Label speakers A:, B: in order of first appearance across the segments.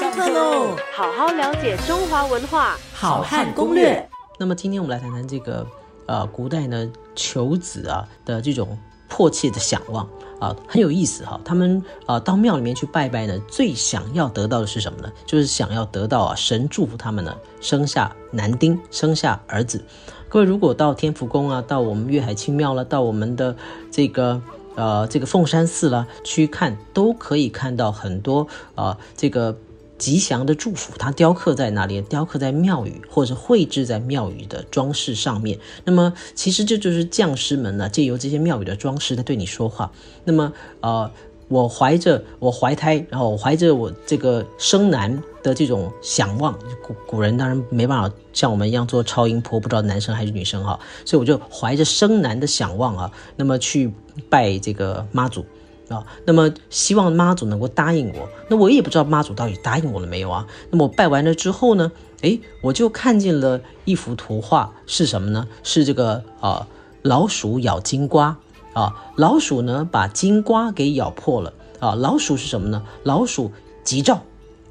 A: 上课喽！
B: 好好了解中华文化，
A: 好汉攻略。
C: 那么今天我们来谈谈这个呃，古代呢求子啊的这种迫切的想望啊，很有意思哈。他们啊到庙里面去拜拜呢，最想要得到的是什么呢？就是想要得到啊神祝福他们呢生下男丁，生下儿子。各位如果到天福宫啊，到我们粤海清庙了，到我们的这个。呃，这个凤山寺了，去看都可以看到很多啊，这个吉祥的祝福，它雕刻在哪里？雕刻在庙宇，或者绘制在庙宇的装饰上面。那么，其实这就是匠师们呢，借由这些庙宇的装饰在对你说话。那么，呃。我怀着我怀胎，然后我怀着我这个生男的这种想望，古古人当然没办法像我们一样做超音波，不知道男生还是女生哈，所以我就怀着生男的想望啊，那么去拜这个妈祖啊，那么希望妈祖能够答应我，那我也不知道妈祖到底答应我了没有啊。那么我拜完了之后呢，哎，我就看见了一幅图画，是什么呢？是这个啊老鼠咬金瓜。啊，老鼠呢把金瓜给咬破了啊！老鼠是什么呢？老鼠吉兆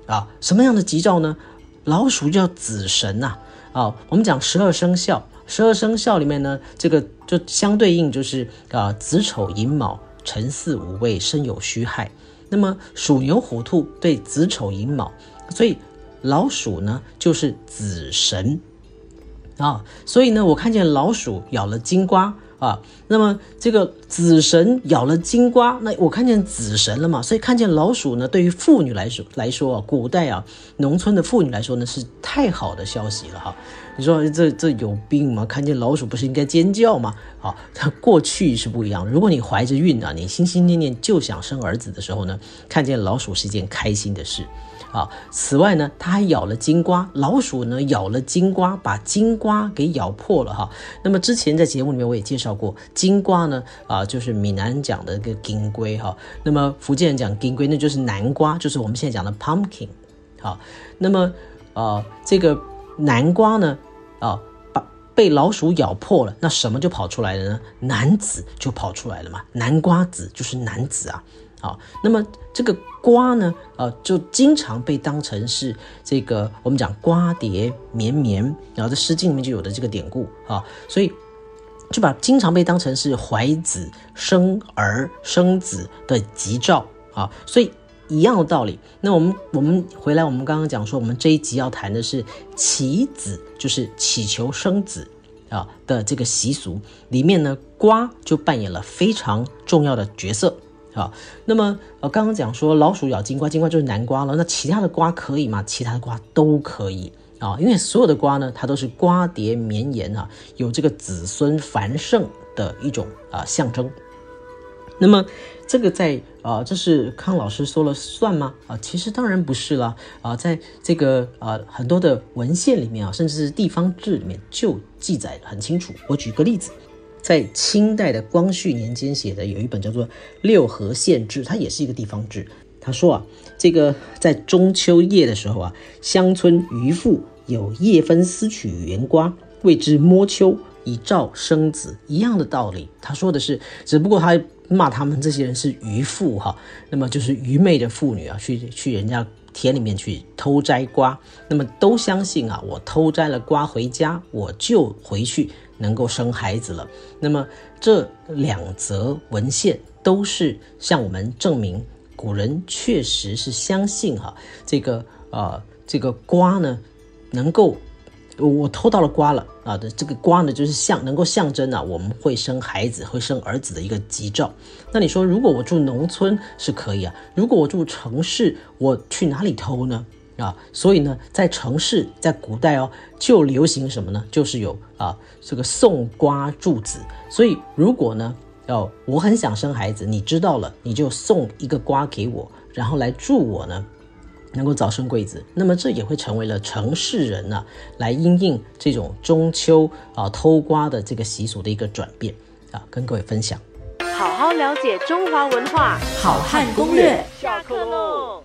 C: 啊！什么样的吉兆呢？老鼠叫子神呐啊！我们讲十二生肖，十二生肖里面呢，这个就相对应就是啊子丑寅卯辰巳午未申酉戌亥。那么鼠牛虎兔对子丑寅卯，所以老鼠呢就是子神啊！所以呢，我看见老鼠咬了金瓜。啊，那么这个子神咬了金瓜，那我看见子神了嘛？所以看见老鼠呢，对于妇女来说来说啊，古代啊，农村的妇女来说呢，是太好的消息了哈。你说这这有病吗？看见老鼠不是应该尖叫吗？好，它过去是不一样。如果你怀着孕啊，你心心念念就想生儿子的时候呢，看见老鼠是一件开心的事。啊，此外呢，它还咬了金瓜，老鼠呢咬了金瓜，把金瓜给咬破了哈。那么之前在节目里面我也介绍过，金瓜呢啊就是闽南讲的一个金龟哈，那么福建人讲金龟，那就是南瓜，就是我们现在讲的 pumpkin。好，那么啊这个南瓜呢啊把被老鼠咬破了，那什么就跑出来了呢？男子就跑出来了嘛，南瓜子就是男子啊。好，那么这个瓜呢，呃，就经常被当成是这个我们讲瓜瓞绵绵，然后在《诗经》里面就有的这个典故啊，所以就把经常被当成是怀子生儿生子的吉兆啊，所以一样的道理。那我们我们回来，我们刚刚讲说，我们这一集要谈的是祈子，就是祈求生子啊的这个习俗里面呢，瓜就扮演了非常重要的角色。啊，那么呃，刚刚讲说老鼠咬金瓜，金瓜就是南瓜了。那其他的瓜可以吗？其他的瓜都可以啊，因为所有的瓜呢，它都是瓜瓞绵延啊，有这个子孙繁盛的一种啊象征。那么这个在啊，这是康老师说了算吗？啊，其实当然不是了啊，在这个啊很多的文献里面啊，甚至是地方志里面就记载很清楚。我举个例子。在清代的光绪年间写的有一本叫做《六合县志》，它也是一个地方志。他说啊，这个在中秋夜的时候啊，乡村渔妇有夜分丝取圆瓜，谓之摸秋，以照生子，一样的道理。他说的是，只不过他骂他们这些人是渔妇哈，那么就是愚昧的妇女啊，去去人家田里面去偷摘瓜，那么都相信啊，我偷摘了瓜回家，我就回去。能够生孩子了，那么这两则文献都是向我们证明，古人确实是相信哈，这个呃这个瓜呢，能够我偷到了瓜了啊的这个瓜呢，就是象能够象征啊我们会生孩子会生儿子的一个吉兆。那你说如果我住农村是可以啊，如果我住城市，我去哪里偷呢？啊，所以呢，在城市，在古代哦，就流行什么呢？就是有啊，这个送瓜祝子。所以如果呢，哦，我很想生孩子，你知道了，你就送一个瓜给我，然后来祝我呢，能够早生贵子。那么这也会成为了城市人呢，来因应这种中秋啊偷瓜的这个习俗的一个转变啊，跟各位分享。
B: 好好了解中华文化，
A: 好汉攻略，
B: 下课喽。